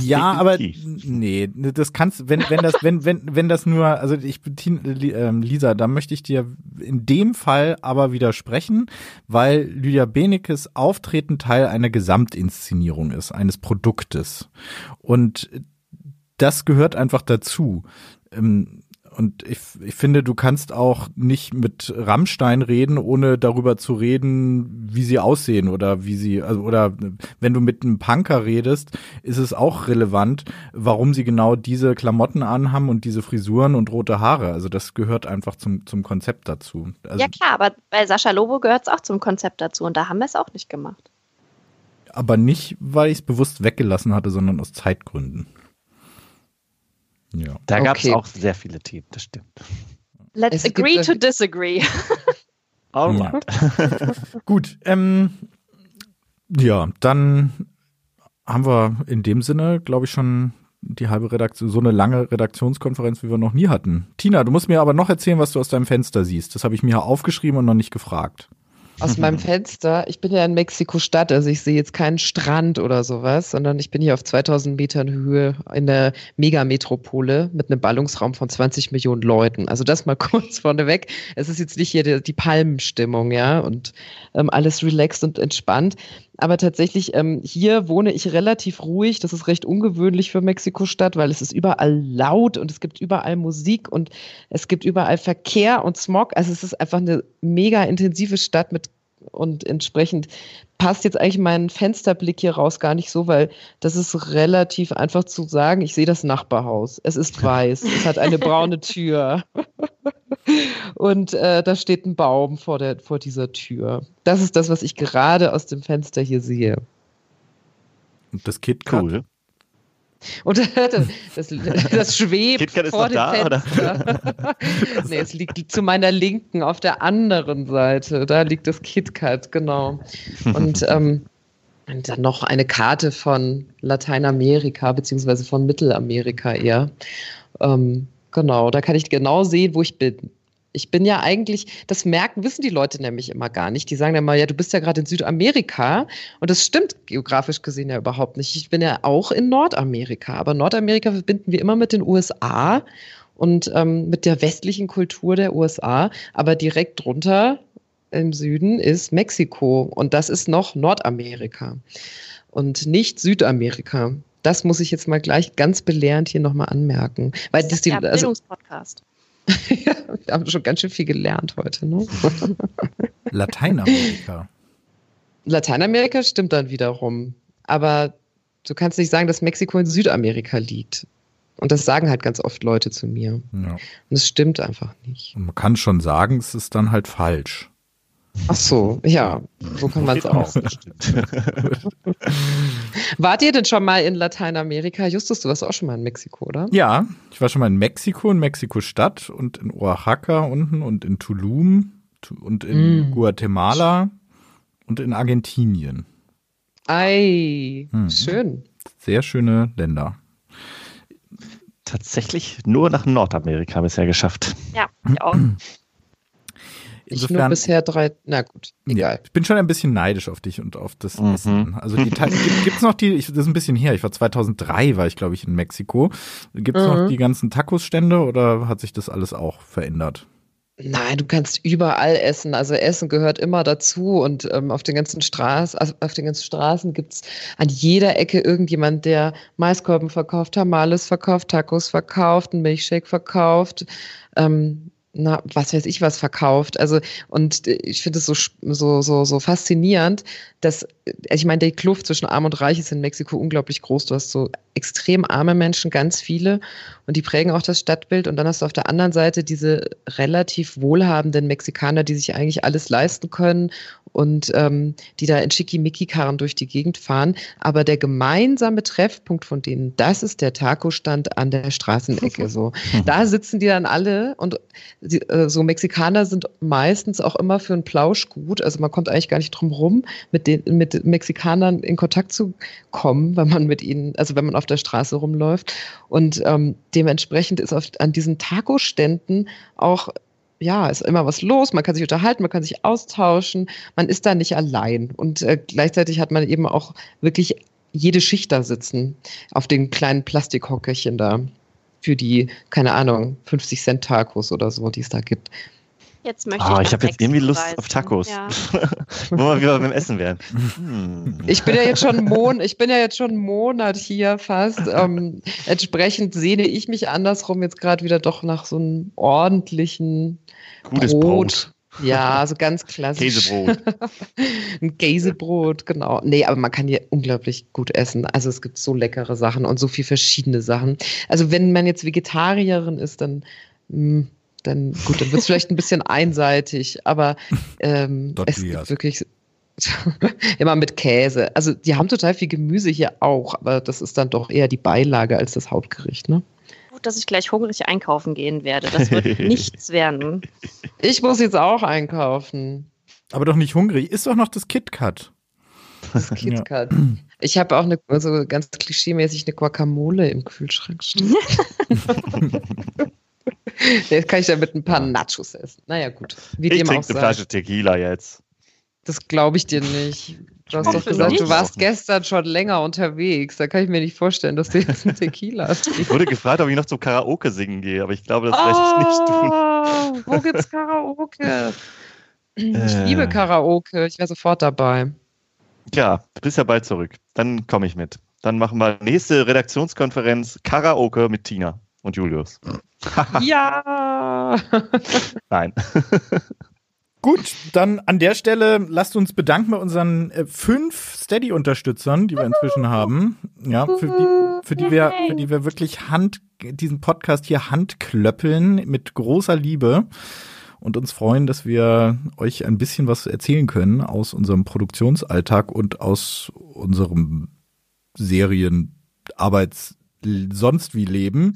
ja, aber nee, das kannst, wenn, wenn das, wenn, wenn, wenn das nur, also ich ähm, Lisa, da möchte ich dir in dem Fall aber widersprechen, weil Lydia Benekes Auftreten Teil einer Gesamtinszenierung ist, eines Produktes. Und das gehört einfach dazu. Ähm, und ich, ich finde, du kannst auch nicht mit Rammstein reden, ohne darüber zu reden, wie sie aussehen oder wie sie, also, oder wenn du mit einem Punker redest, ist es auch relevant, warum sie genau diese Klamotten anhaben und diese Frisuren und rote Haare. Also das gehört einfach zum, zum Konzept dazu. Also, ja klar, aber bei Sascha Lobo gehört es auch zum Konzept dazu und da haben wir es auch nicht gemacht. Aber nicht, weil ich es bewusst weggelassen hatte, sondern aus Zeitgründen. Ja. Da gab es auch sehr viele Themen, das stimmt. Let's es agree to disagree. Alright. Gut, ähm, ja, dann haben wir in dem Sinne, glaube ich, schon die halbe Redaktion, so eine lange Redaktionskonferenz, wie wir noch nie hatten. Tina, du musst mir aber noch erzählen, was du aus deinem Fenster siehst. Das habe ich mir aufgeschrieben und noch nicht gefragt aus meinem Fenster. Ich bin ja in Mexiko-Stadt, also ich sehe jetzt keinen Strand oder sowas, sondern ich bin hier auf 2000 Metern Höhe in der Megametropole mit einem Ballungsraum von 20 Millionen Leuten. Also das mal kurz vorneweg. Es ist jetzt nicht hier die, die Palmenstimmung, ja, und ähm, alles relaxed und entspannt. Aber tatsächlich, ähm, hier wohne ich relativ ruhig. Das ist recht ungewöhnlich für Mexiko-Stadt, weil es ist überall laut und es gibt überall Musik und es gibt überall Verkehr und Smog. Also es ist einfach eine mega intensive Stadt mit und entsprechend passt jetzt eigentlich mein Fensterblick hier raus gar nicht so, weil das ist relativ einfach zu sagen. Ich sehe das Nachbarhaus. Es ist weiß. es hat eine braune Tür. Und äh, da steht ein Baum vor, der, vor dieser Tür. Das ist das, was ich gerade aus dem Fenster hier sehe. Und das KitKat. Cool. Und das, das, das schwebt vor dem da, Fenster. nee, es liegt zu meiner Linken auf der anderen Seite. Da liegt das KitKat, genau. Und ähm, Und dann noch eine Karte von Lateinamerika, beziehungsweise von Mittelamerika eher. Ähm, genau, da kann ich genau sehen, wo ich bin. Ich bin ja eigentlich, das merken, wissen die Leute nämlich immer gar nicht. Die sagen dann mal, ja, du bist ja gerade in Südamerika. Und das stimmt geografisch gesehen ja überhaupt nicht. Ich bin ja auch in Nordamerika. Aber Nordamerika verbinden wir immer mit den USA und ähm, mit der westlichen Kultur der USA. Aber direkt drunter im Süden ist Mexiko. Und das ist noch Nordamerika und nicht Südamerika. Das muss ich jetzt mal gleich ganz belehrend hier nochmal anmerken. Weil das, das die, also, Bildungspodcast. ja, wir haben schon ganz schön viel gelernt heute. Ne? Lateinamerika. Lateinamerika stimmt dann wiederum. Aber du kannst nicht sagen, dass Mexiko in Südamerika liegt. Und das sagen halt ganz oft Leute zu mir. Ja. Und es stimmt einfach nicht. Und man kann schon sagen, es ist dann halt falsch. Ach so, ja, so kann man es auch. Wart ihr denn schon mal in Lateinamerika? Justus, du warst auch schon mal in Mexiko, oder? Ja, ich war schon mal in Mexiko, in Mexiko-Stadt und in Oaxaca unten und in Tulum und in mm. Guatemala und in Argentinien. Ei, hm. schön. Sehr schöne Länder. Tatsächlich nur nach Nordamerika bisher geschafft. Ja, ich auch. Insofern, ich nur bisher drei, na gut, egal. Ja, ich bin schon ein bisschen neidisch auf dich und auf das mhm. Essen. Also die gibt es noch die, ich, das ist ein bisschen her, ich war 2003, war ich glaube ich in Mexiko. Gibt es mhm. noch die ganzen Tacos-Stände oder hat sich das alles auch verändert? Nein, du kannst überall essen. Also Essen gehört immer dazu und ähm, auf den ganzen Straßen, also auf den ganzen Straßen gibt's an jeder Ecke irgendjemand, der Maiskolben verkauft, Tamales verkauft, Tacos verkauft, einen Milchshake verkauft. Ähm, na, was weiß ich was verkauft. Also, und ich finde es so, so, so, so faszinierend, dass, ich meine, die Kluft zwischen Arm und Reich ist in Mexiko unglaublich groß. Du hast so extrem arme Menschen, ganz viele, und die prägen auch das Stadtbild. Und dann hast du auf der anderen Seite diese relativ wohlhabenden Mexikaner, die sich eigentlich alles leisten können und ähm, die da in Schickimicki-Karren durch die Gegend fahren. Aber der gemeinsame Treffpunkt von denen, das ist der Taco-Stand an der Straßenecke. So, da sitzen die dann alle und die, äh, so Mexikaner sind meistens auch immer für ein Plausch gut. Also man kommt eigentlich gar nicht drum rum, mit den mit Mexikanern in Kontakt zu kommen, wenn man mit ihnen, also wenn man auf der Straße rumläuft. Und ähm, dementsprechend ist auf, an diesen Taco-Ständen auch ja, ist immer was los, man kann sich unterhalten, man kann sich austauschen, man ist da nicht allein. Und äh, gleichzeitig hat man eben auch wirklich jede Schicht da sitzen, auf den kleinen Plastikhockerchen da, für die, keine Ahnung, 50 Cent Tacos oder so, die es da gibt. Jetzt möchte oh, ich. ich habe jetzt irgendwie Lust reisen. auf Tacos. Ja. Wo wir wieder beim Essen wären. Hm. Ich bin ja jetzt schon Mon ich bin ja jetzt schon einen Monat hier fast. Ähm, entsprechend sehne ich mich andersrum jetzt gerade wieder doch nach so einem ordentlichen Gutes Brot. Brot. Ja, so ganz klassisch. Käsebrot. Ein Käsebrot, genau. Nee, aber man kann hier unglaublich gut essen. Also es gibt so leckere Sachen und so viele verschiedene Sachen. Also wenn man jetzt Vegetarierin ist, dann mh, hm, dann gut, dann wird es vielleicht ein bisschen einseitig, aber ähm, es gibt wirklich immer mit Käse. Also die haben total viel Gemüse hier auch, aber das ist dann doch eher die Beilage als das Hauptgericht, ne? Gut, dass ich gleich hungrig einkaufen gehen werde. Das wird nichts werden. Ich muss jetzt auch einkaufen. Aber doch nicht hungrig. Ist doch noch das KitKat. Das KitKat. Ja. Ich habe auch eine, also ganz klischeemäßig eine Guacamole im Kühlschrank stehen. Jetzt kann ich ja mit ein paar Nachos essen. Naja, gut. Wie ich trinke eine Flasche Tequila jetzt. Das glaube ich dir nicht. Du hast doch gesagt, du warst gestern schon länger unterwegs. Da kann ich mir nicht vorstellen, dass du jetzt einen Tequila hast. Ich wurde gefragt, ob ich noch zum Karaoke singen gehe, aber ich glaube, das oh, werde ich nicht tun. Oh, wo gibt's Karaoke? Ich äh. liebe Karaoke. Ich wäre sofort dabei. Ja, du bist ja bald zurück. Dann komme ich mit. Dann machen wir nächste Redaktionskonferenz Karaoke mit Tina und Julius. ja! Nein. Gut, dann an der Stelle lasst uns bedanken bei unseren äh, fünf Steady-Unterstützern, die wir inzwischen haben. Ja, für die, für die wir, für die wir wirklich Hand, diesen Podcast hier handklöppeln mit großer Liebe und uns freuen, dass wir euch ein bisschen was erzählen können aus unserem Produktionsalltag und aus unserem Serienarbeits sonst wie leben.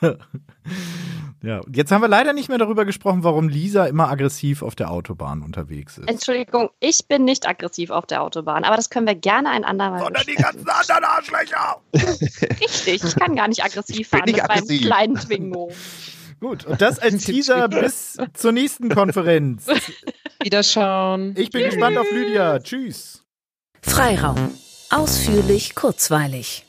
Ja, jetzt haben wir leider nicht mehr darüber gesprochen, warum Lisa immer aggressiv auf der Autobahn unterwegs ist. Entschuldigung, ich bin nicht aggressiv auf der Autobahn, aber das können wir gerne ein andermal Sondern die ganzen anderen Arschlöcher! Richtig, ich kann gar nicht aggressiv fahren nicht mit meinem aggressiv. kleinen Twingo. Gut, und das als Teaser bis zur nächsten Konferenz. Wiederschauen. Ich bin gespannt auf Lydia. Tschüss. Freiraum. Ausführlich, kurzweilig.